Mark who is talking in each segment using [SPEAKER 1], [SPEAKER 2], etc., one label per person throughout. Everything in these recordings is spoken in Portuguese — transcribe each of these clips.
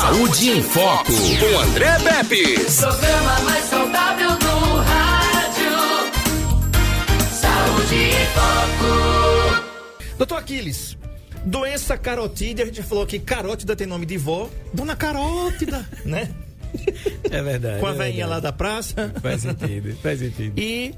[SPEAKER 1] Saúde em Foco, com André Pepe.
[SPEAKER 2] Programa mais saudável do rádio. Saúde em Foco.
[SPEAKER 3] Doutor Aquiles, doença carotídea, a gente já falou que carótida tem nome de vó. Dona Carótida, né?
[SPEAKER 4] É verdade.
[SPEAKER 3] Com a
[SPEAKER 4] é verdade.
[SPEAKER 3] lá da praça.
[SPEAKER 4] Faz sentido, faz sentido.
[SPEAKER 3] E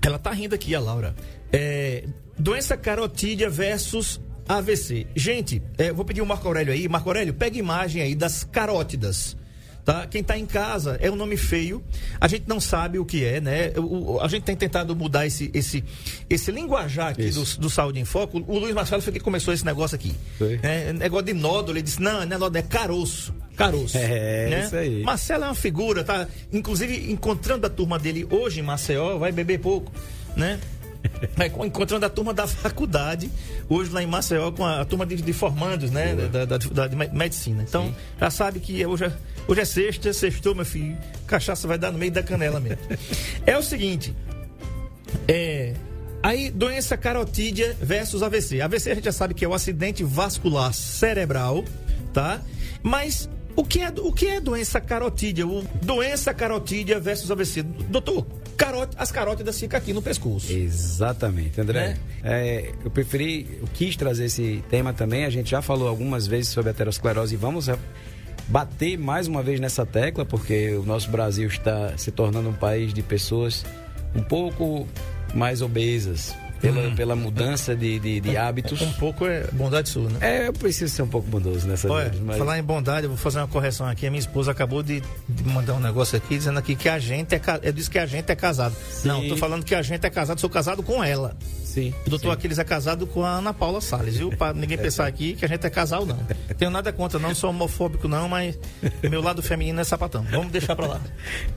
[SPEAKER 3] ela tá rindo aqui, a Laura. É, doença carotídea versus AVC. Gente, é, vou pedir o Marco Aurélio aí. Marco Aurélio, pega imagem aí das carótidas. Tá? Quem tá em casa é um nome feio. A gente não sabe o que é, né? O- a gente tem tentado mudar esse, esse, esse linguajar aqui do, do Saúde em Foco. O Luiz Marcelo foi que começou esse negócio aqui.
[SPEAKER 4] Foi.
[SPEAKER 3] É, negócio de nódulo. Ele disse: não, não é nódulo, é caroço. Caroço.
[SPEAKER 4] É,
[SPEAKER 3] né?
[SPEAKER 4] isso aí.
[SPEAKER 3] Marcelo é uma figura, tá? Inclusive, encontrando a turma dele hoje em Maceió, vai beber pouco, né? Vai encontrando a turma da faculdade, hoje lá em Maceió, com a, turma de, de formandos, né? Da, da, da- de me- medicina. Então, já sabe que hoje é, hoje é sexta, sextou, meu filho. Cachaça vai dar no meio da canela mesmo. é o seguinte. É. Aí, doença carotídea versus AVC. AVC a gente já sabe que é o acidente vascular cerebral, tá? Mas o que é, o que é doença carotídea? O, doença carotídea versus AVC. Doutor, carótida, as carótidas ficam aqui no pescoço.
[SPEAKER 4] Exatamente, André.
[SPEAKER 3] Né?
[SPEAKER 4] É, eu preferi, eu quis trazer esse tema também. A gente já falou algumas vezes sobre a aterosclerose e vamos é, bater mais uma vez nessa tecla, porque o nosso Brasil está se tornando um país de pessoas um pouco mais obesas pela, pela mudança de, de, de hábitos.
[SPEAKER 3] Um pouco é bondade sua, né?
[SPEAKER 4] É, eu preciso ser um pouco bondoso nessa
[SPEAKER 3] Olha,
[SPEAKER 4] vez, mas
[SPEAKER 3] falar em bondade, eu vou fazer uma correção aqui. A minha esposa acabou de, de mandar um negócio aqui dizendo aqui que a gente é disse que a gente é casado. Não, tô falando que a gente é casado, sou casado com ela.
[SPEAKER 4] sim.
[SPEAKER 3] O doutor
[SPEAKER 4] sim.
[SPEAKER 3] Aquiles é casado com a Ana Paula Salles, viu? Pra ninguém pensar aqui que a gente é casal, não. Tenho nada contra, não sou homofóbico, não, mas meu lado feminino é sapatão. Vamos deixar pra lá.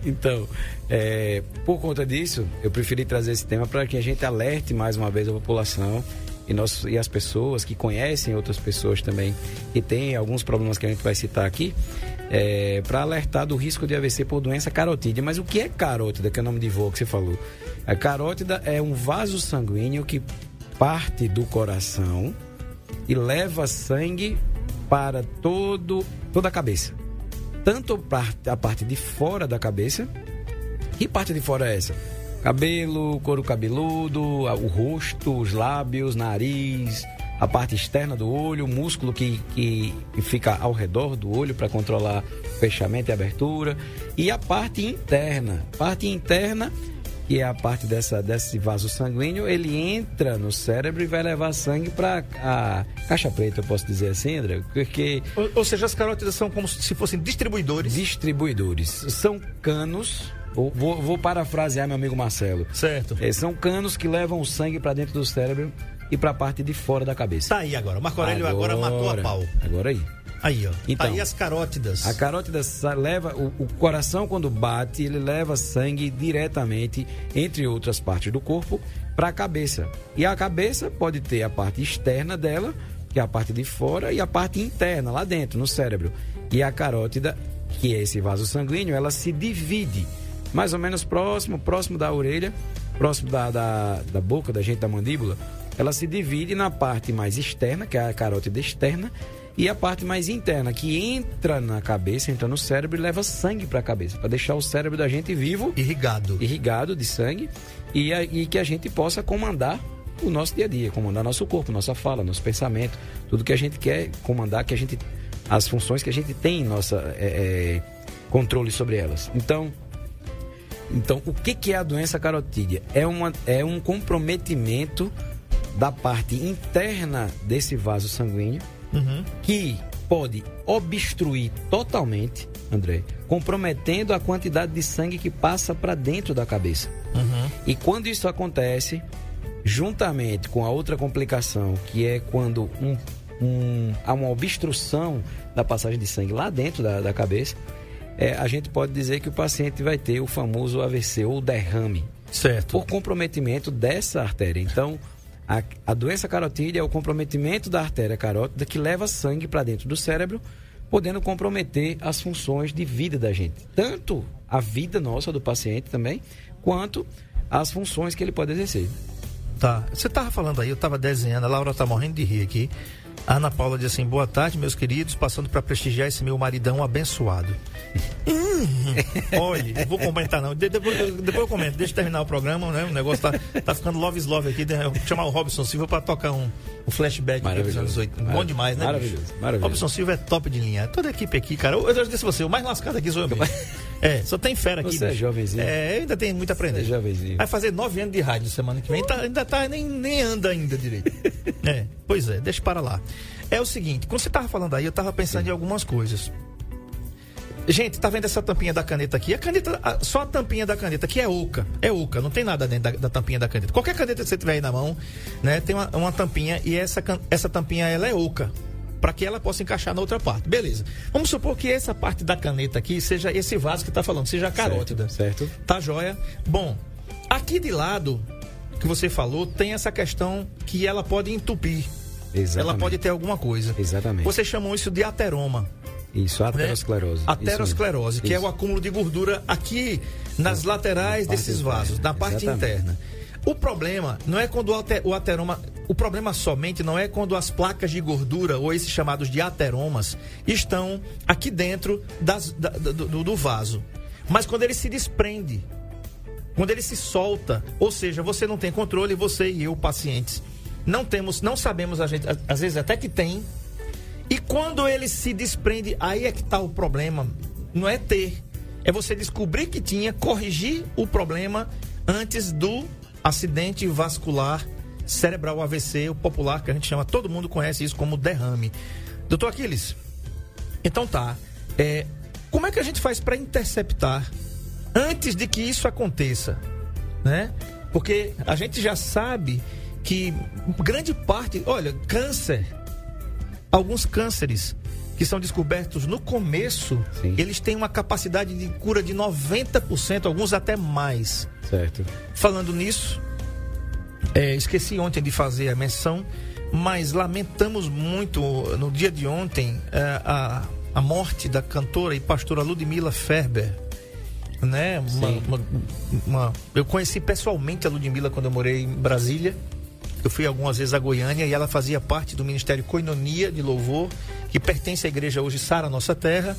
[SPEAKER 4] Então, é, por conta disso, eu preferi trazer esse tema para que a gente alerte mais uma vez a população e, nós, e as pessoas que conhecem outras pessoas também que têm alguns problemas que a gente vai citar aqui, para alertar do risco de AVC por doença carotídea. Mas o que é carótida, que é o nome de voo que você falou? A carótida é um vaso sanguíneo que parte do coração e leva sangue para todo, toda a cabeça. Tanto a parte de fora da cabeça, que parte de fora é essa? Cabelo, couro cabeludo, o rosto, os lábios, nariz, a parte externa do olho, o músculo que, que, que fica ao redor do olho para controlar fechamento e abertura, e a parte interna. Parte interna, que é a parte dessa, desse vaso sanguíneo, ele entra no cérebro e vai levar sangue para a caixa preta, eu posso dizer assim, André? Porque
[SPEAKER 3] Ou, ou seja, as carótidas são como se fossem distribuidores.
[SPEAKER 4] distribuidores são canos. Vou, vou, vou parafrasear meu amigo Marcelo.
[SPEAKER 3] Certo.
[SPEAKER 4] É, são canos que levam o sangue para dentro do cérebro e para a parte de fora da cabeça.
[SPEAKER 3] Tá aí agora. O Marco Aurélio agora, matou a pau.
[SPEAKER 4] Agora aí.
[SPEAKER 3] Aí, ó.
[SPEAKER 4] Então.
[SPEAKER 3] tá aí as carótidas.
[SPEAKER 4] A carótida leva o, o coração quando bate, ele leva sangue diretamente entre outras partes do corpo para a cabeça. E a cabeça pode ter a parte externa dela, que é a parte de fora, e a parte interna lá dentro, no cérebro. E a carótida, que é esse vaso sanguíneo, ela se divide mais ou menos próximo, próximo da orelha, próximo da, da, da boca da gente, da mandíbula. Ela se divide na parte mais externa, que é a carótida externa, e a parte mais interna, que entra na cabeça, entra no cérebro e leva sangue para a cabeça, para deixar o cérebro da gente vivo,
[SPEAKER 3] Irrigado.
[SPEAKER 4] irrigado de sangue, e, a- e que a gente possa comandar o nosso dia a dia, comandar nosso corpo, nossa fala, nosso pensamento, tudo que a gente quer comandar, que a gente as funções que a gente tem em nossa é, é, controle sobre elas. Então, então, o que, que é a doença carotídea? É, uma, é um comprometimento da parte interna desse vaso sanguíneo
[SPEAKER 3] Uhum.
[SPEAKER 4] que pode obstruir totalmente, André, comprometendo a quantidade de sangue que passa para dentro da cabeça.
[SPEAKER 3] Uhum.
[SPEAKER 4] E quando isso acontece, juntamente com a outra complicação, que é quando um, um- há uma obstrução da passagem de sangue lá dentro da, da cabeça, é, a gente pode dizer que o paciente vai ter o famoso AVC ou derrame
[SPEAKER 3] Certo.
[SPEAKER 4] por comprometimento dessa artéria. Então, a, a doença carotídea é o comprometimento da artéria carótida que leva sangue para dentro do cérebro, podendo comprometer as funções de vida da gente. Tanto a vida nossa do paciente também, quanto as funções que ele pode exercer.
[SPEAKER 3] Tá. Você tava falando aí, eu tava desenhando, a Laura tá morrendo de rir aqui. Ana Paula diz assim: boa tarde, meus queridos, passando para prestigiar esse meu maridão abençoado. Hum, olha, vou comentar não. De- depois, depois eu comento, deixa eu terminar o programa, né? O negócio tá, tá ficando love is love aqui. né? Chamar o Robson Silva para tocar um, um flashback dos anos 80. Bom demais, né?
[SPEAKER 4] Maravilhoso, maravilhoso.
[SPEAKER 3] Robson Silva é top de linha. Toda a equipe aqui, cara. Eu, eu já disse você, o mais lascado aqui sou eu mesmo. É, só tem fera aqui.
[SPEAKER 4] Você é
[SPEAKER 3] bicho.
[SPEAKER 4] jovenzinho.
[SPEAKER 3] É, ainda tem muito a aprender.
[SPEAKER 4] Você é jovenzinho.
[SPEAKER 3] Vai fazer nove anos de rádio semana que vem. Tá- ainda tá, nem, nem anda ainda direito. É, pois é, deixa para lá. É o seguinte, quando você tava falando aí, eu tava pensando em algumas coisas. Gente, tá vendo essa tampinha da caneta aqui? A caneta, a- só a tampinha da caneta, que é oca. É oca, não tem nada dentro da, da tampinha da caneta. Qualquer caneta que você tiver aí na mão, né, tem uma, uma tampinha e essa, essa tampinha ela é oca. Para que ela possa encaixar na outra parte. Beleza. Vamos supor que essa parte da caneta aqui seja esse vaso que tá falando, seja a carótida.
[SPEAKER 4] Certo, certo.
[SPEAKER 3] Tá joia? Bom, aqui de lado que você falou, tem essa questão que ela pode entupir.
[SPEAKER 4] Exatamente.
[SPEAKER 3] Ela pode ter alguma coisa.
[SPEAKER 4] Exatamente.
[SPEAKER 3] Você chamou isso de ateroma.
[SPEAKER 4] Isso,
[SPEAKER 3] né?
[SPEAKER 4] aterosclerose.
[SPEAKER 3] Aterosclerose,
[SPEAKER 4] Isso
[SPEAKER 3] que é o acúmulo de gordura aqui nas laterais
[SPEAKER 4] parte
[SPEAKER 3] desses
[SPEAKER 4] interna,
[SPEAKER 3] vasos, na parte
[SPEAKER 4] exatamente.
[SPEAKER 3] interna. O problema não é quando o ate- o ateroma. O problema somente não é quando as placas de gordura, ou esses chamados de ateromas, estão aqui dentro das- da- do, do- vaso. Mas quando ele se desprende, quando ele se solta, ou seja, você não tem controle, você e eu, pacientes, não temos, não sabemos, a gente, às vezes até que tem. E quando ele se desprende, aí é que está o problema. Não é ter, é você descobrir que tinha, corrigir o problema antes do acidente vascular cerebral AVC, o popular que a gente chama, todo mundo conhece isso como derrame. Doutor Aquiles, então tá. É, como é que a gente faz para interceptar antes de que isso aconteça, né? Porque a gente já sabe que grande parte, olha, câncer, alguns cânceres que são descobertos no começo,
[SPEAKER 4] Sim.
[SPEAKER 3] eles têm uma capacidade de cura de 90%, alguns até mais.
[SPEAKER 4] Certo.
[SPEAKER 3] Falando nisso, é, esqueci ontem de fazer a menção, mas lamentamos muito no dia de ontem é, a, a morte da cantora e pastora Ludmila Ferber. Né? Uma, uma- uma- eu conheci pessoalmente a Ludmila quando eu morei em Brasília. Eu fui algumas vezes a Goiânia e ela fazia parte do Ministério Coinonia de Louvor, que pertence à igreja hoje Sara Nossa Terra,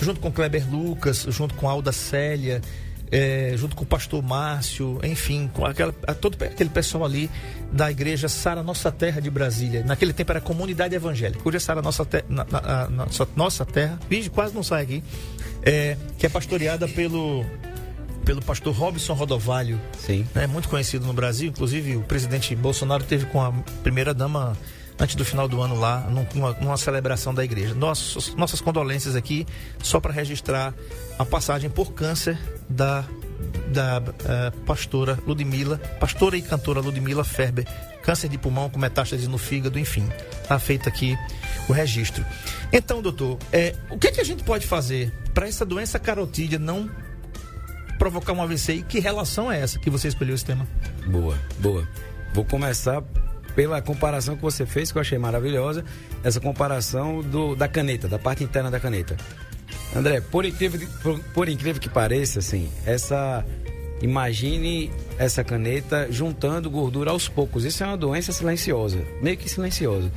[SPEAKER 3] junto com Kleber Lucas, junto com Alda Célia, eh, junto com o pastor Márcio, enfim, com aquela, todo aquele pessoal ali da igreja Sara Nossa Terra de Brasília. Naquele tempo era comunidade evangélica. Hoje é Sara Nossa, Te- na- na- a- nossa, nossa Terra, quase não sai aqui, eh, que é pastoreada pelo, pelo pastor Robson Rodovalho
[SPEAKER 4] Sim.
[SPEAKER 3] né, muito conhecido no Brasil. Inclusive, o presidente Bolsonaro teve com a primeira dama antes do final do ano lá, num- numa, numa celebração da igreja. Nossas, nossas condolências aqui, só para registrar a passagem por câncer da, da eh, pastora Ludmila, pastora e cantora Ludmila Ferber. Câncer de pulmão com metástase no fígado, enfim. Está feito aqui o registro. Então, doutor, eh, o que, é que a gente pode fazer para essa doença carotídea não provocar um AVC e que relação é essa que você escolheu esse tema?
[SPEAKER 4] Boa, boa. Vou começar pela comparação que você fez, que eu achei maravilhosa, essa comparação do, da caneta, da parte interna da caneta. André, por incrível, que- por, por incrível que pareça, assim, essa. Imagine essa caneta juntando gordura aos poucos. Isso é uma doença silenciosa, meio que silenciosa.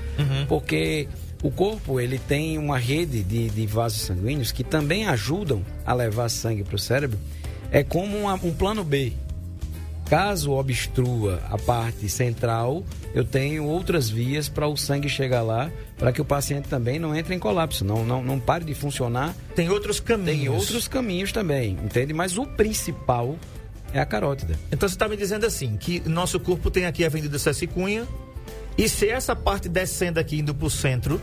[SPEAKER 4] Porque o corpo ele tem uma rede de, de vasos sanguíneos que também ajudam a levar sangue para o cérebro. É como uma- um plano B. Caso obstrua a parte central, eu tenho outras vias para o sangue chegar lá, para que o paciente também não entre em colapso, não, não, não pare de funcionar.
[SPEAKER 3] Tem outros caminhos.
[SPEAKER 4] Tem outros caminhos também, entende? Mas o principal é a carótida.
[SPEAKER 3] Então você está me dizendo assim, que nosso corpo tem aqui a Avenida César Cunha, e se essa parte descendo aqui indo para o centro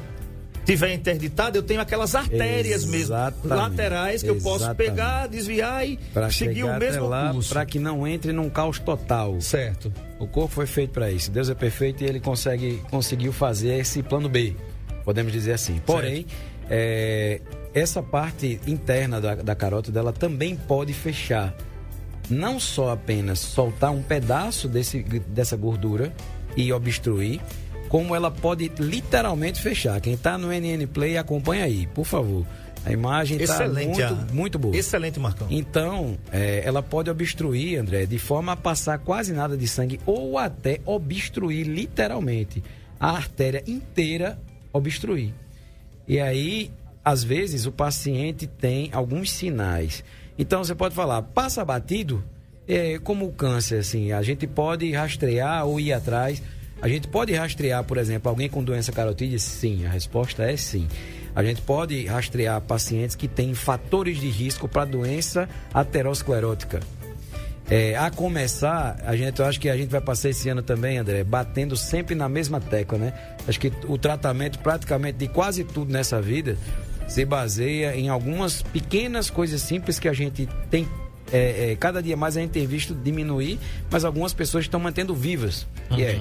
[SPEAKER 3] tiver interditada, eu tenho aquelas artérias mesmo,
[SPEAKER 4] Exatamente.
[SPEAKER 3] laterais, que eu posso pegar, desviar e
[SPEAKER 4] Para
[SPEAKER 3] seguir o mesmo
[SPEAKER 4] lá,
[SPEAKER 3] curso.
[SPEAKER 4] para que não entre num caos total.
[SPEAKER 3] Certo.
[SPEAKER 4] O corpo foi feito para isso. Deus é perfeito e ele consegue, conseguiu fazer esse plano B, podemos dizer assim. Porém, é, essa parte interna da, da carótida ela também pode fechar. Não só apenas soltar um pedaço desse, dessa gordura e obstruir, como ela pode literalmente fechar. Quem está no NN Play, acompanha aí, por favor. A imagem está muito, muito boa.
[SPEAKER 3] Excelente, Marcão.
[SPEAKER 4] Então, é, ela pode obstruir, André, de forma a passar quase nada de sangue ou até obstruir literalmente a artéria inteira obstruir. E aí, às vezes, o paciente tem alguns sinais. Então, você pode falar, passa batido, é, como o câncer, assim, a gente pode rastrear ou ir atrás. A gente pode rastrear, por exemplo, alguém com doença carotídea? Sim, a resposta é sim. A gente pode rastrear pacientes que têm fatores de risco para doença aterosclerótica. É, a começar, a gente, eu acho que a gente vai passar esse ano também, André, batendo sempre na mesma tecla, né? Acho que o tratamento praticamente de quase tudo nessa vida se baseia em algumas pequenas coisas simples que a gente tem. É, é, cada dia mais a gente tem visto diminuir, mas algumas pessoas estão mantendo vivas. Uhum. E é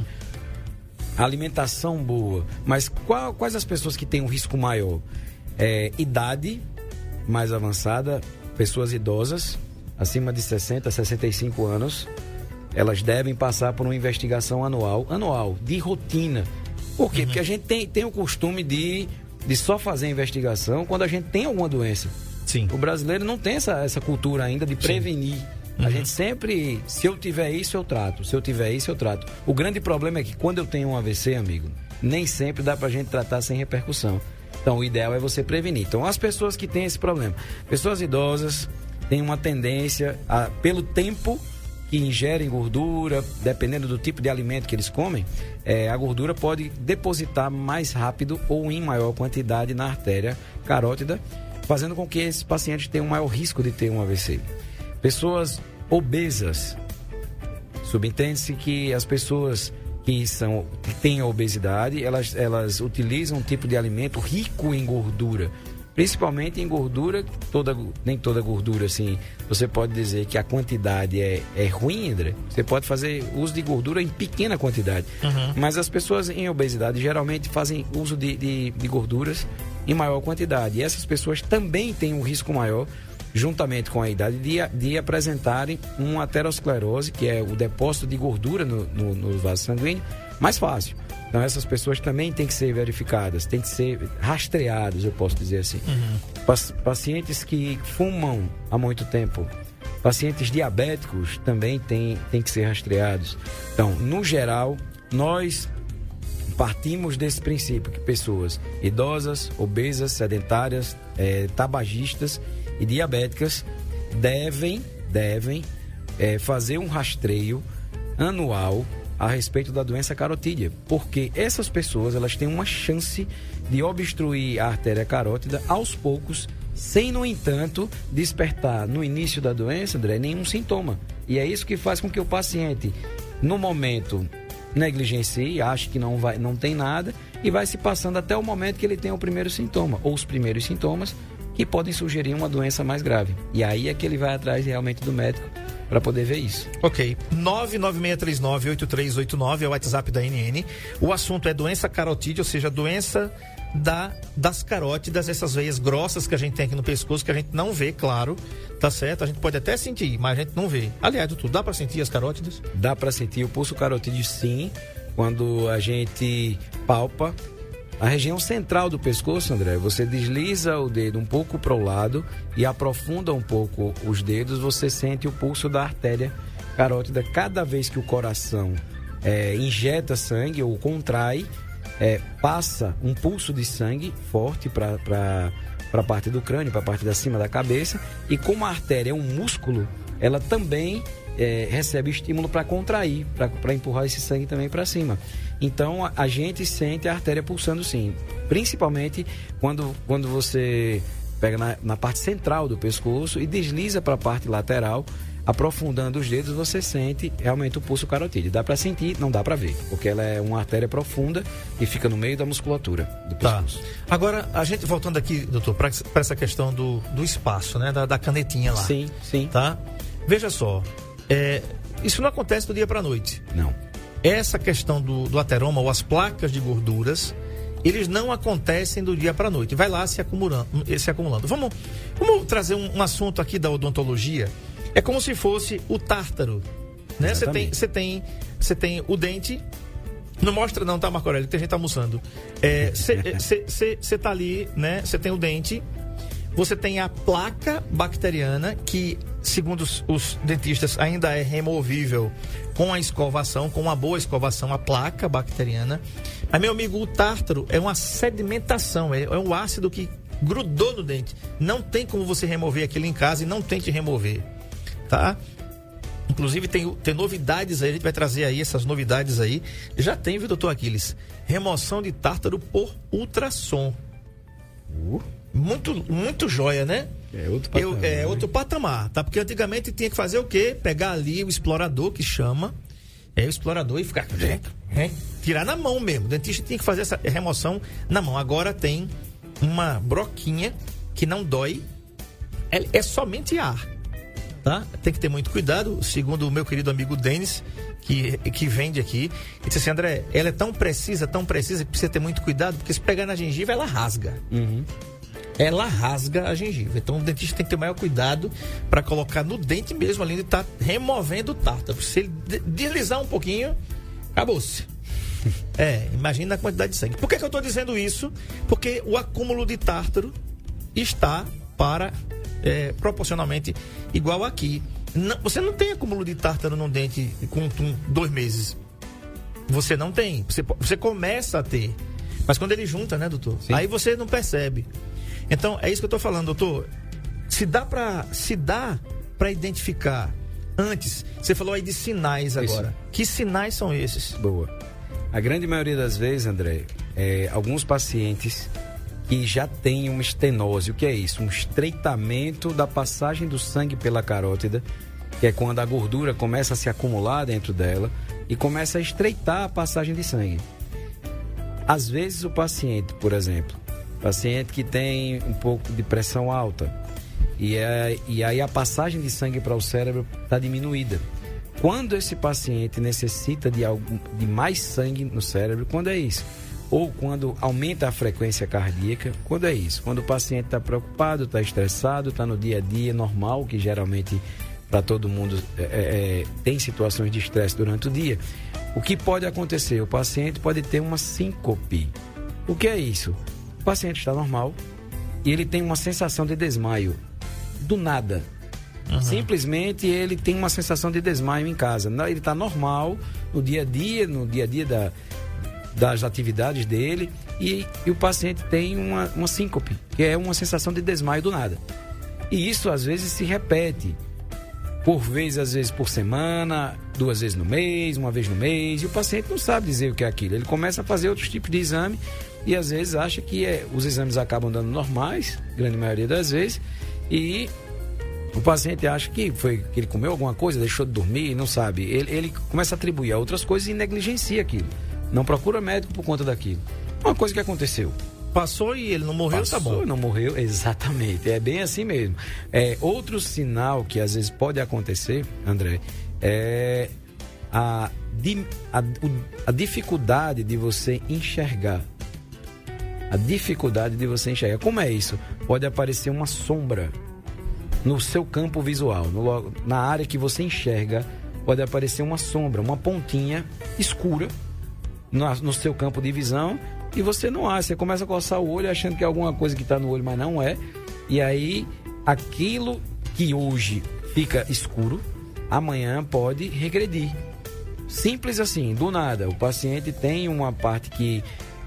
[SPEAKER 4] alimentação boa. Mas qual, quais as pessoas que têm um risco maior? É, idade mais avançada, pessoas idosas, acima de 60, 65 anos, elas devem passar por uma investigação anual, anual, de rotina. Por quê? Uhum. Porque a gente tem, tem o costume de, de só fazer investigação quando a gente tem alguma doença.
[SPEAKER 3] Sim.
[SPEAKER 4] O brasileiro não tem essa, essa cultura ainda de prevenir. Sim. Uhum. A gente sempre, se eu tiver isso, eu trato. Se eu tiver isso, eu trato. O grande problema é que quando eu tenho um AVC, amigo, nem sempre dá pra gente tratar sem repercussão. Então, o ideal é você prevenir. Então, as pessoas que têm esse problema, pessoas idosas, têm uma tendência, a, pelo tempo que ingerem gordura, dependendo do tipo de alimento que eles comem, é, a gordura pode depositar mais rápido ou em maior quantidade na artéria carótida, fazendo com que esses pacientes tenham um maior risco de ter um AVC. Pessoas obesas. Subentende-se que as pessoas que são que têm obesidade, elas, elas utilizam um tipo de alimento rico em gordura, principalmente em gordura, toda, nem toda gordura assim, você pode dizer que a quantidade é, é ruim, André. Você pode fazer uso de gordura em pequena quantidade. Uhum. Mas as pessoas em obesidade geralmente fazem uso de, de, de gorduras em maior quantidade. E essas pessoas também têm um risco maior juntamente com a idade, de, de apresentarem uma aterosclerose, que é o depósito de gordura no, no, no vaso sanguíneo, mais fácil. Então essas pessoas também têm que ser verificadas, têm que ser rastreadas, eu posso dizer assim. Uhum. Pacientes que fumam há muito tempo, pacientes diabéticos também têm, têm que ser rastreados. Então, no geral, nós partimos desse princípio que pessoas idosas, obesas, sedentárias, é, tabagistas e diabéticas devem, devem é, fazer um rastreio anual a respeito da doença carotídea, porque essas pessoas elas têm uma chance de obstruir a artéria carótida aos poucos, sem no entanto despertar no início da doença, André, nenhum sintoma. E é isso que faz com que o paciente, no momento, negligencie, ache que não vai, não tem nada e vai se passando até o momento que ele tem o primeiro sintoma ou os primeiros sintomas que podem sugerir uma doença mais grave. E aí é que ele vai atrás realmente do médico para poder ver isso.
[SPEAKER 3] Ok. 996398389 é o WhatsApp da NN. O assunto é doença carotídea, ou seja, doença da, das carótidas, essas veias grossas que a gente tem aqui no pescoço, que a gente não vê, claro, tá certo? A gente pode até sentir, mas a gente não vê. Aliás, doutor, dá para sentir as carótidas?
[SPEAKER 4] Dá para sentir o pulso carotídeo sim, quando a gente palpa a região central do pescoço, André, você desliza o dedo um pouco para o lado e aprofunda um pouco os dedos, você sente o pulso da artéria carótida. Cada vez que o coração é, injeta sangue ou contrai, é, passa um pulso de sangue forte para a parte do crânio, para a parte da cima da cabeça. E como a artéria é um músculo, ela também é, recebe estímulo para contrair, para empurrar esse sangue também para cima. Então a, a, gente sente a artéria pulsando sim, principalmente quando, quando você pega na, na parte central do pescoço e desliza para a parte lateral, aprofundando os dedos, você sente realmente o pulso carotídeo. Dá para sentir, não dá para ver, porque ela é uma artéria profunda e fica no meio da musculatura do tá. pescoço.
[SPEAKER 3] Tá. Agora, a gente voltando aqui, doutor, para essa questão do, do espaço, né, da, da canetinha lá.
[SPEAKER 4] Sim, sim.
[SPEAKER 3] Tá? Veja só, é, isso não acontece do dia para noite.
[SPEAKER 4] Não.
[SPEAKER 3] Essa questão do, do ateroma ou as placas de gorduras, eles não acontecem do dia para noite. Vai lá se acumulando. Se acumulando. Vamos, vamos trazer um, um assunto aqui da odontologia. É como se fosse o tártaro. Né? Você tem, você tem, você tem o dente. Não mostra não, tá, Marco Aurélio? Tem gente tá almoçando. Você é, tá ali, né? Você tem o dente. Você tem a placa bacteriana que segundo os, os dentistas, ainda é removível com a escovação, com uma boa escovação, a placa bacteriana. Mas, meu amigo, o tártaro é uma sedimentação, é, é um ácido que grudou no dente. Não tem como você remover aquilo em casa e não tente remover, tá? Inclusive tem, tem novidades aí, a gente vai trazer aí essas novidades aí. Já tem, viu, doutor Aquiles? Remoção de tártaro por ultrassom.
[SPEAKER 4] Uh,
[SPEAKER 3] Muito, muito joia, né?
[SPEAKER 4] É outro
[SPEAKER 3] Eu-
[SPEAKER 4] patamar,
[SPEAKER 3] é
[SPEAKER 4] né?
[SPEAKER 3] outro patamar, tá? Porque antigamente tinha que fazer o quê? Pegar ali o explorador que chama, é o explorador e ficar é, tirar na mão mesmo. O dentista tinha que fazer essa remoção na mão. Agora tem uma broquinha que não dói, é, é somente ar, tá? Tem que ter muito cuidado, segundo o meu querido amigo Denis, que, que vende aqui. Ele disse assim, André, ela é tão precisa, tão precisa, que precisa ter muito cuidado, porque se pegar na gengiva, ela rasga
[SPEAKER 4] Uhum.
[SPEAKER 3] Ela rasga a gengiva. Então o dentista tem que ter maior cuidado para colocar no dente mesmo, além de estar removendo o tártaro. Se ele de- deslizar um pouquinho, acabou-se. É, imagina a quantidade de sangue. Por que, que eu estou dizendo isso? Porque o acúmulo de tártaro está para é, proporcionalmente igual aqui. Não- você não tem acúmulo de tártaro no dente com, com dois meses. Você não tem. Você, você começa a ter. Mas quando ele junta, né, doutor?
[SPEAKER 4] Sim.
[SPEAKER 3] Aí você não percebe. Então, é isso que eu tô falando, doutor. Se dá para se dá para identificar antes, você falou aí de sinais agora. Que sinais são esses?
[SPEAKER 4] Boa. A grande maioria das vezes, André, é, alguns pacientes que já têm uma estenose. O que é isso? Um estreitamento da passagem do sangue pela carótida, que é quando a gordura começa a se acumular dentro dela e começa a estreitar a passagem de sangue. Às vezes o paciente, por exemplo, paciente que tem um pouco de pressão alta e, é, e aí a passagem de sangue para o cérebro está diminuída. Quando esse paciente necessita de, algum, de mais sangue no cérebro, quando é isso? Ou quando aumenta a frequência cardíaca, quando é isso? Quando o paciente está preocupado, está estressado, está no dia a dia normal, que geralmente para todo mundo é, é, é, tem situações de estresse durante o dia. O que pode acontecer? O paciente pode ter uma síncope. O que é isso? O paciente está normal e ele tem uma sensação de desmaio do nada. Simplesmente ele tem uma sensação de desmaio em casa. Ele está normal no dia a dia, no dia a dia da, das atividades dele e, e o paciente tem uma, uma síncope, que é uma sensação de desmaio do nada. E isso às vezes se repete por vezes, às vezes por semana, duas vezes no mês, uma vez no mês, e o paciente não sabe dizer o que é aquilo. Ele começa a fazer outros tipos de exame e às vezes acha que é, os exames acabam dando normais, grande maioria das vezes, e o paciente acha que foi que ele comeu alguma coisa, deixou de dormir, não sabe. Ele, ele começa a atribuir a outras coisas e negligencia aquilo. Não procura médico por conta daquilo. Uma coisa que aconteceu.
[SPEAKER 3] Passou e ele não morreu, tá
[SPEAKER 4] Passou,
[SPEAKER 3] bom.
[SPEAKER 4] Não morreu, exatamente. É bem assim mesmo. É, outro sinal que às vezes pode acontecer, André, é a, a, a dificuldade de você enxergar. A dificuldade de você enxergar. Como é isso? Pode aparecer uma sombra no seu campo visual, no na área que você enxerga, pode aparecer uma sombra, uma pontinha escura na- no seu campo de visão e você não acha. Você começa a coçar o olho achando que é alguma coisa que está no olho, mas não é. E aí, aquilo que hoje fica escuro, amanhã pode regredir. Simples assim, do nada. O paciente tem uma parte que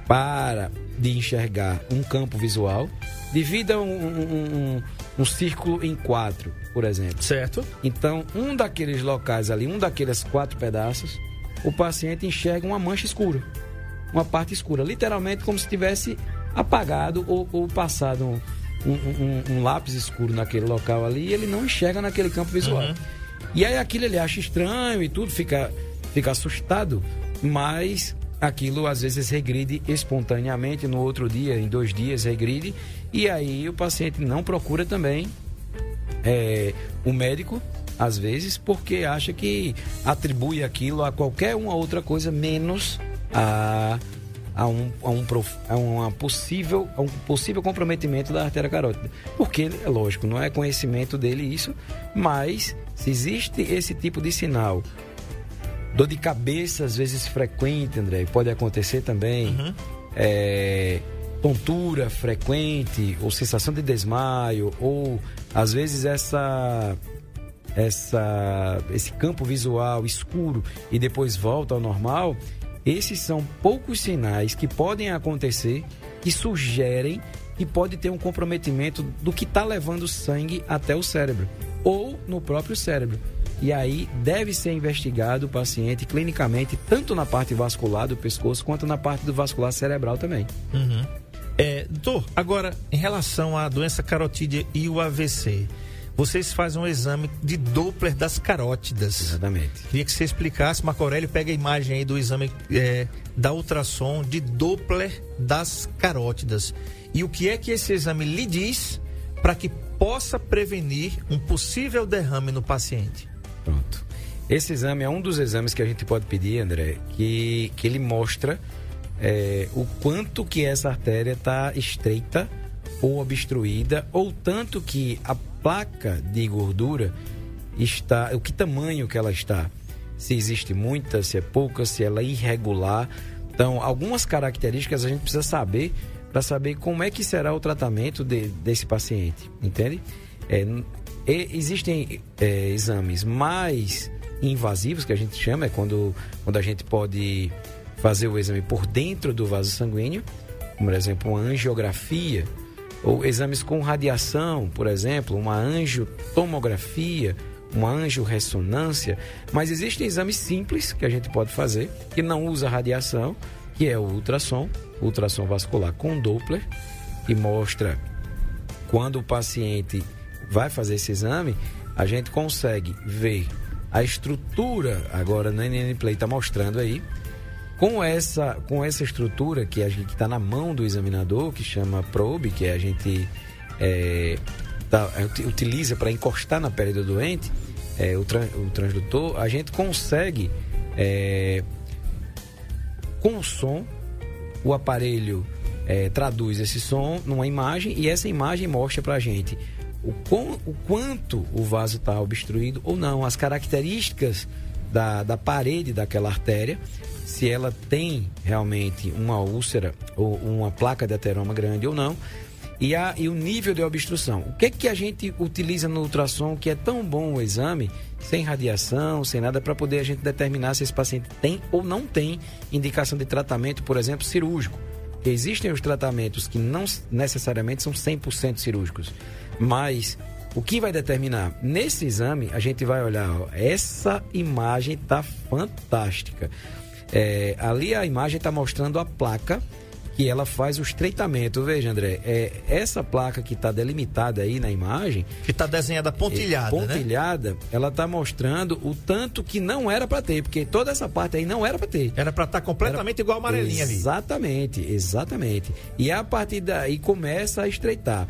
[SPEAKER 4] para de enxergar um campo visual, divida um, um- um- um círculo em quatro, por exemplo.
[SPEAKER 3] Certo?
[SPEAKER 4] Então, um daqueles locais ali, um daqueles quatro pedaços, o paciente enxerga uma mancha escura. Uma parte escura. Literalmente como se tivesse apagado ou, ou passado um, um- um- um lápis escuro naquele local ali e ele não enxerga naquele campo visual. E aí aquilo ele acha estranho e tudo, fica, fica assustado, mas aquilo às vezes regride espontaneamente, no outro dia, em dois dias regride, e aí o paciente não procura também é, o médico, às vezes, porque acha que atribui aquilo a qualquer uma outra coisa, menos a, a, um, a, um, a uma possível, a um possível comprometimento da artéria carótida. Porque, é lógico, não é conhecimento dele isso, mas se existe esse tipo de sinal, dor de cabeça às vezes frequente, André, pode acontecer também. É, tontura frequente, ou sensação de desmaio, ou às vezes essa essa, esse campo visual escuro e depois volta ao normal, esses são poucos sinais que podem acontecer que sugerem que pode ter um comprometimento do que está levando sangue até o cérebro ou no próprio cérebro. E aí deve ser investigado o paciente clinicamente, tanto na parte vascular do pescoço quanto na parte do vascular cerebral também.
[SPEAKER 3] Uhum. É, doutor, agora, em relação à doença carotídea e o AVC, vocês fazem um exame de Doppler das carótidas.
[SPEAKER 4] Exatamente.
[SPEAKER 3] Queria que você explicasse, Marco Aurélio, pega a imagem aí do exame é, da ultrassom de Doppler das carótidas. E o que é que esse exame lhe diz para que possa prevenir um possível derrame no paciente?
[SPEAKER 4] Pronto. Esse exame é um dos exames que a gente pode pedir, André, que, que ele mostra é, o quanto que essa artéria está estreita ou obstruída, ou tanto que a placa de gordura está, o que tamanho que ela está, se existe muita, se é pouca, se ela é irregular. Então, algumas características a gente precisa saber para saber como é que será o tratamento de, desse paciente, entende? É, existem é, exames mais invasivos que a gente chama, é quando, quando a gente pode fazer o exame por dentro do vaso sanguíneo, como por exemplo uma angiografia, ou exames com radiação, por exemplo, uma angiotomografia, uma angiorressonância, mas existem exames simples que a gente pode fazer, que não usa radiação, que é o ultrassom, ultrassom vascular com Doppler, que mostra quando o paciente vai fazer esse exame, a gente consegue ver a estrutura, agora na NN Play está mostrando aí, com essa, com essa estrutura que está na mão do examinador, que chama probe, que a gente é, tá, utiliza para encostar na pele do doente, é, o, o, transdutor, a gente consegue, é, com o som, o aparelho é, traduz esse som numa imagem e essa imagem mostra para a gente o, com, o quanto o vaso está obstruído ou não, as características da, da parede daquela artéria se ela tem realmente uma úlcera ou uma placa de ateroma grande ou não. E, a, e o nível de obstrução. O que, que a gente utiliza no ultrassom que é tão bom o exame, sem radiação, sem nada, para poder a gente determinar se esse paciente tem ou não tem indicação de tratamento, por exemplo, cirúrgico. Existem os tratamentos que não necessariamente são 100% cirúrgicos, mas o que vai determinar? Nesse exame, a gente vai olhar, ó, essa imagem está fantástica. É, ali a imagem está mostrando a placa que ela faz o estreitamento. Veja, André, é, essa placa que está delimitada aí na imagem.
[SPEAKER 3] Que está desenhada pontilhada.
[SPEAKER 4] É, pontilhada, né? ela está mostrando o tanto que não era para ter, porque toda essa parte aí não era para ter.
[SPEAKER 3] Era para estar tá completamente era... igual a amarelinha
[SPEAKER 4] exatamente, ali. Exatamente, exatamente. E a partir daí começa a estreitar.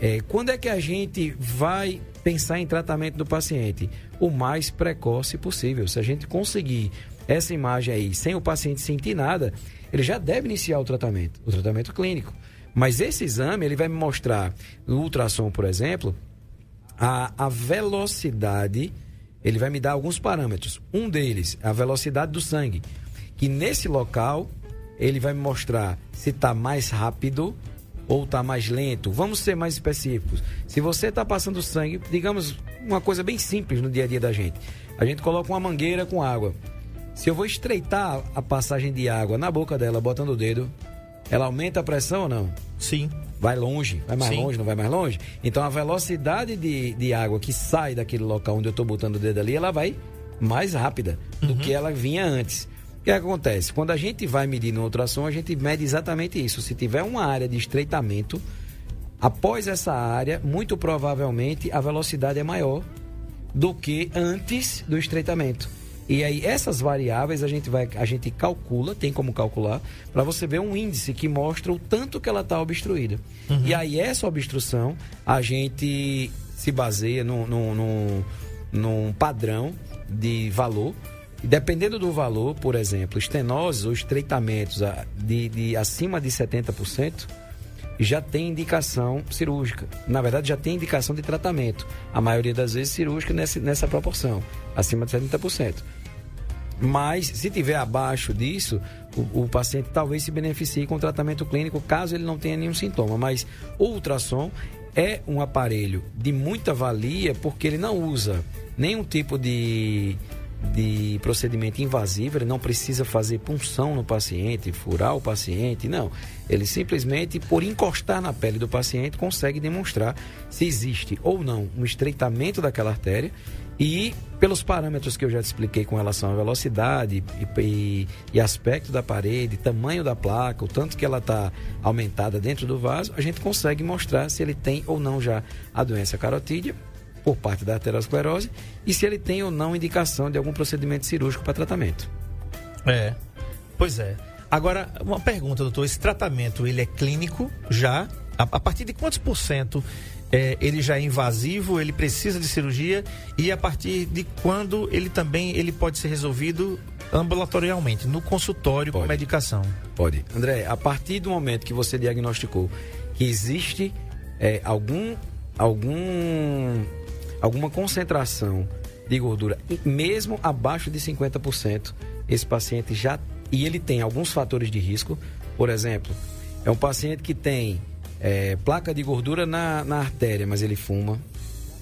[SPEAKER 4] É, quando é que a gente vai pensar em tratamento do paciente? O mais precoce possível. Se a gente conseguir essa imagem aí, sem o paciente sentir nada, ele já deve iniciar o tratamento, o tratamento clínico. Mas esse exame, ele vai me mostrar, no ultrassom, por exemplo, a, a velocidade, ele vai me dar alguns parâmetros. Um deles, a velocidade do sangue, que nesse local, ele vai me mostrar se está mais rápido ou está mais lento. Vamos ser mais específicos. Se você está passando sangue, digamos uma coisa bem simples no dia a dia da gente. A gente coloca uma mangueira com água. Se eu vou estreitar a passagem de água na boca dela, botando o dedo, ela aumenta a pressão ou não?
[SPEAKER 3] Sim.
[SPEAKER 4] Vai longe, vai mais Sim. longe, não vai mais longe? Então a velocidade de, de água que sai daquele local onde eu estou botando o dedo ali, ela vai mais rápida do uhum. que ela vinha antes. O que acontece? Quando a gente vai medir no ultrassom, a gente mede exatamente isso. Se tiver uma área de estreitamento, após essa área, muito provavelmente a velocidade é maior do que antes do estreitamento. E aí essas variáveis a gente vai, a gente calcula, tem como calcular, para você ver um índice que mostra o tanto que ela está obstruída. Uhum. E aí essa obstrução a gente se baseia num, num, num, padrão de valor. E dependendo do valor, por exemplo, estenoses ou estreitamentos de, de acima de 70%, já tem indicação cirúrgica. Na verdade, já tem indicação de tratamento. A maioria das vezes cirúrgica nessa, nessa proporção, acima de 70%. Mas, se tiver abaixo disso, o, o, paciente talvez se beneficie com tratamento clínico, caso ele não tenha nenhum sintoma. Mas o ultrassom é um aparelho de muita valia porque ele não usa nenhum tipo de, de procedimento invasivo, ele não precisa fazer punção no paciente, furar o paciente, não. Ele simplesmente, por encostar na pele do paciente, consegue demonstrar se existe ou não um estreitamento daquela artéria e pelos parâmetros que eu já te expliquei com relação à velocidade e, e, e aspecto da parede, tamanho da placa, o tanto que ela está aumentada dentro do vaso, a gente consegue mostrar se ele tem ou não já a doença carotídea por parte da arteriosclerose e se ele tem ou não indicação de algum procedimento cirúrgico para tratamento.
[SPEAKER 3] É, pois é. Agora, uma pergunta, doutor. Esse tratamento, ele é clínico já? A, a partir de quantos por cento é, ele já é invasivo, ele precisa de cirurgia e a partir de quando ele também ele pode ser resolvido ambulatorialmente, no consultório
[SPEAKER 4] Pode.
[SPEAKER 3] com medicação?
[SPEAKER 4] Pode. André, a partir do momento que você diagnosticou que existe é, algum, algum, alguma concentração de gordura, mesmo abaixo de 50%, esse paciente já. E ele tem alguns fatores de risco. Por exemplo, é um paciente que tem é, placa de gordura na, na artéria, mas ele fuma.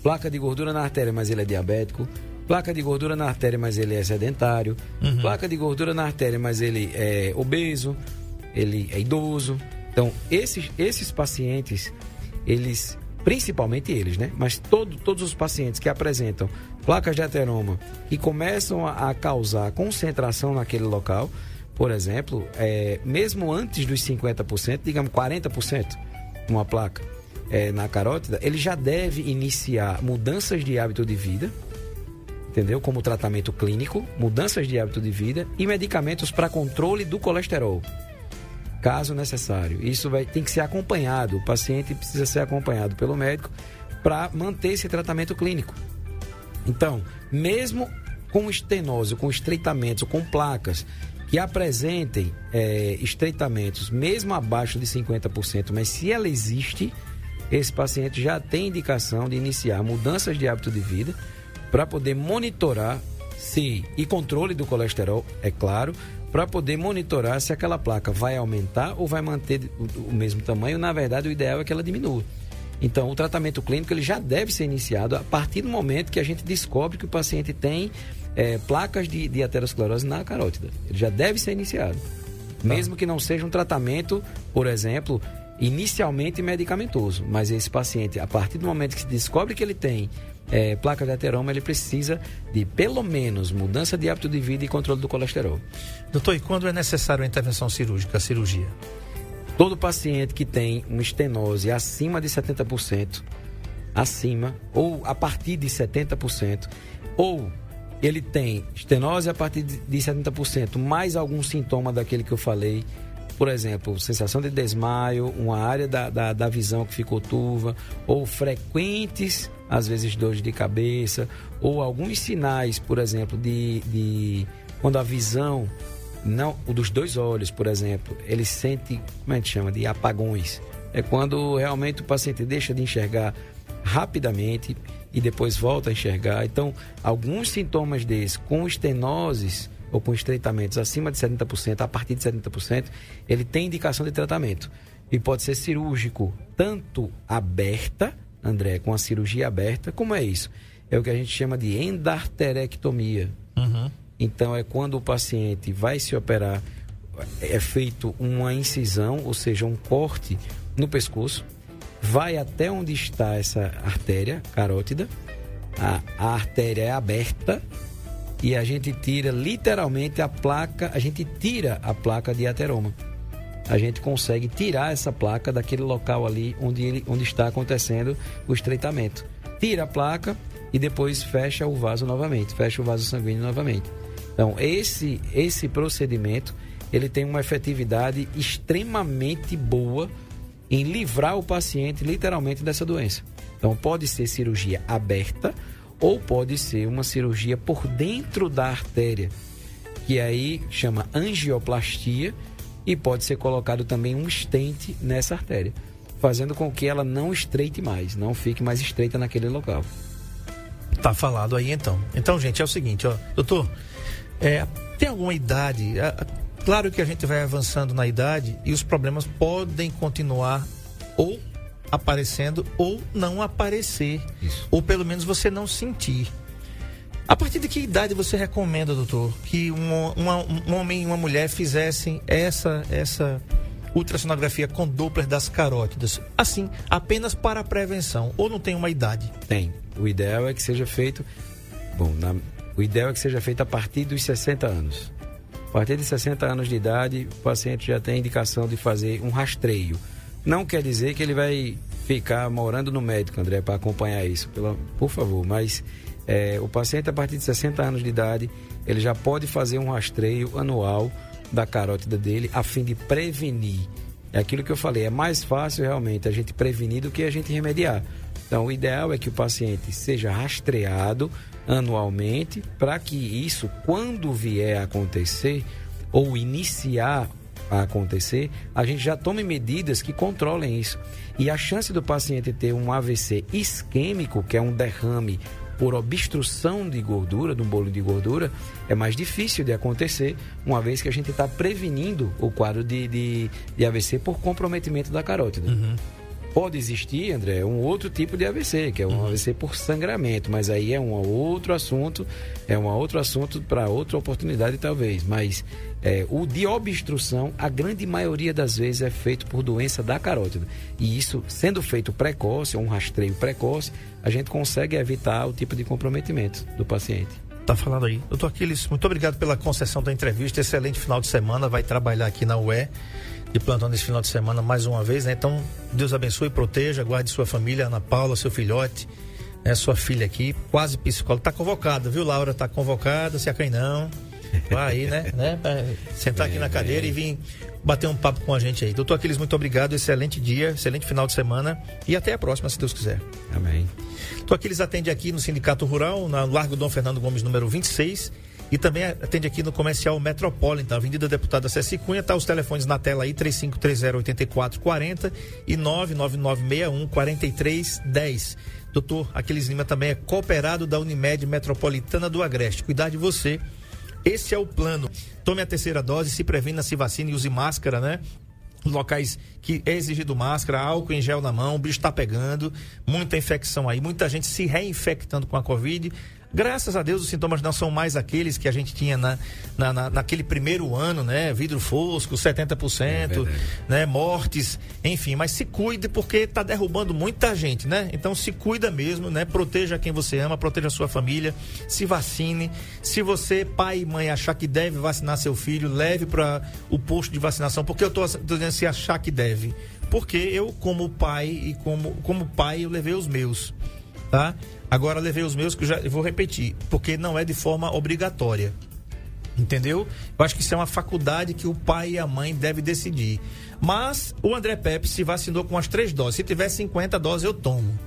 [SPEAKER 4] Placa de gordura na artéria, mas ele é diabético. Placa de gordura na artéria, mas ele é sedentário. Placa de gordura na artéria, mas ele é obeso. Ele é idoso. Então, esses, esses pacientes, eles, principalmente eles, né? Mas todo, todos os pacientes que apresentam placas de ateroma e começam a, a causar concentração naquele local, por exemplo, é, mesmo antes dos 50%, digamos 40%, uma placa é, na carótida, ele já deve iniciar mudanças de hábito de vida, entendeu? Como tratamento clínico, mudanças de hábito de vida e medicamentos para controle do colesterol, caso necessário. Isso vai, tem que ser acompanhado, o paciente precisa ser acompanhado pelo médico para manter esse tratamento clínico. Então, mesmo com estenose, com estreitamentos, com placas que apresentem é, estreitamentos mesmo abaixo de 50%, mas se ela existe, esse paciente já tem indicação de iniciar mudanças de hábito de vida para poder monitorar se e controle do colesterol, é claro, para poder monitorar se aquela placa vai aumentar ou vai manter o, mesmo tamanho. Na verdade, o ideal é que ela diminua. Então, o tratamento clínico ele já deve ser iniciado a partir do momento que a gente descobre que o paciente tem é, placas de, de aterosclerose na carótida. Ele já deve ser iniciado. Mesmo que não seja um tratamento, por exemplo, inicialmente medicamentoso. Mas esse paciente, a partir do momento que se descobre que ele tem é, placa de ateroma, ele precisa de pelo menos mudança de hábito de vida e controle do colesterol.
[SPEAKER 3] Doutor, e quando é necessário a intervenção cirúrgica, a cirurgia?
[SPEAKER 4] Todo paciente que tem uma estenose acima de 70%, acima, ou a partir de 70%, ou ele tem estenose a partir de 70%, mais algum sintoma daquele que eu falei, por exemplo, sensação de desmaio, uma área da, da, da visão que ficou turva, ou frequentes, às vezes, dores de cabeça, ou alguns sinais, por exemplo, de, de quando a visão, não, o dos dois olhos, por exemplo, ele sente, como é que chama, de apagões. É quando realmente o paciente deixa de enxergar rapidamente e depois volta a enxergar. Então, alguns sintomas desses, com estenoses ou com estreitamentos acima de 70%, a partir de 70%, ele tem indicação de tratamento. E pode ser cirúrgico, tanto aberta, André, com a cirurgia aberta, como é isso? É o que a gente chama de endarterectomia. Então, é quando o paciente vai se operar, é feito uma incisão, ou seja, um corte no pescoço, vai até onde está essa artéria carótida, a, a artéria é aberta e a gente tira literalmente a placa, a gente tira a placa de ateroma. A gente consegue tirar essa placa daquele local ali onde, ele, onde está acontecendo o estreitamento. Tira a placa e depois fecha o vaso novamente, fecha o vaso sanguíneo novamente. Então, esse, esse procedimento ele tem uma efetividade extremamente boa em livrar o paciente literalmente dessa doença. Então, pode ser cirurgia aberta ou pode ser uma cirurgia por dentro da artéria, que aí chama angioplastia e pode ser colocado também um estente nessa artéria, fazendo com que ela não estreite mais, não fique mais estreita naquele local.
[SPEAKER 3] Tá falado aí então. Então, gente, é o seguinte, ó, doutor, é, tem alguma idade? É, claro que a gente vai avançando na idade e os problemas podem continuar ou aparecendo ou não aparecer.
[SPEAKER 4] Isso.
[SPEAKER 3] Ou pelo menos você não sentir. A partir de que idade você recomenda, doutor, que um, uma- um homem e uma mulher fizessem essa, essa ultrassonografia com Doppler das carótidas? Assim, apenas para prevenção, ou não tem uma idade?
[SPEAKER 4] Tem. O ideal é que seja feito. Bom, na- o ideal é que seja feito a partir dos 60 anos. A partir de 60 anos de idade, o paciente já tem indicação de fazer um rastreio. Não quer dizer que ele vai ficar morando no médico, André, para acompanhar isso, por favor. Mas é, o paciente, a partir de 60 anos de idade, ele já pode fazer um rastreio anual da carótida dele, a fim de prevenir. É aquilo que eu falei, é mais fácil realmente a gente prevenir do que a gente remediar. Então, o ideal é que o paciente seja rastreado anualmente para que isso, quando vier a acontecer ou iniciar a acontecer, a gente já tome medidas que controlem isso. E a chance do paciente ter um AVC isquêmico, que é um derrame por obstrução de gordura, de um bolo de gordura, é mais difícil de acontecer, uma vez que a gente está prevenindo o quadro de, de, de AVC por comprometimento da carótida. Pode existir, André, um outro tipo de AVC, que é um AVC por sangramento, mas aí é um outro assunto, é um outro assunto para outra oportunidade talvez. Mas é, o de obstrução, a grande maioria das vezes é feito por doença da carótida. E isso, sendo feito precoce, um rastreio precoce, a gente consegue evitar o tipo de comprometimento do paciente.
[SPEAKER 3] Tá falando aí. Doutor Aquiles, muito obrigado pela concessão da entrevista. Excelente final de semana. Vai trabalhar aqui na UE de plantão nesse final de semana mais uma vez, né? Então, Deus abençoe proteja, guarde sua família, Ana Paula, seu filhote, né? sua filha aqui, quase psicóloga. Tá convocada, viu, Laura? Tá convocada, se acai não. Vai aí, né? né? Sentar aqui na cadeira e vir bater um papo com a gente aí. Doutor Aquiles, muito obrigado. Excelente dia, excelente final de semana e até a próxima, se Deus quiser.
[SPEAKER 4] Amém.
[SPEAKER 3] Tô aqui, eles atendem aqui no Sindicato Rural, na Largo Dom Fernando Gomes, número 26. E também atende aqui no Comercial Metropolitan, Avenida Deputada Ceci Cunha. Tá os telefones na tela aí, 3530-8440 e 99961-4310. Doutor Aquiles Lima também é cooperado da Unimed Metropolitana do Agreste. Cuidar de você. Esse é o plano. Tome a terceira dose, se previna, se vacine e use máscara, né? locais que é exigido máscara, álcool em gel na mão, o bicho está pegando, muita infecção aí, muita gente se reinfectando com a Covid. Graças a Deus os sintomas não são mais aqueles que a gente tinha na, na, na- naquele primeiro ano, né? Vidro fosco, 70%, né? Mortes, enfim, mas se cuide porque está derrubando muita gente, né? Então se cuida mesmo, né? Proteja quem você ama, proteja a sua família, se vacine. Se você, pai e mãe, achar que deve vacinar seu filho, leve para o posto de vacinação, porque eu estou dizendo se achar que deve. Porque eu, como pai e como, como pai, eu levei os meus tá? Agora levei os meus que eu já eu vou repetir, porque não é de forma obrigatória. Entendeu? Eu acho que isso é uma faculdade que o pai e a mãe devem decidir. Mas o André Pepe se vacinou com as três doses. Se tiver 50 doses, eu tomo.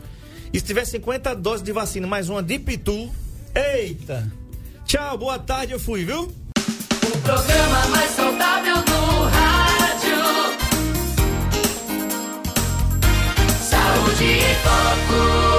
[SPEAKER 3] E se tiver 50 doses de vacina mais uma de Pitu, eita! Tchau, boa tarde, eu fui, viu?
[SPEAKER 2] O programa mais saudável do rádio. Saúde em Foco.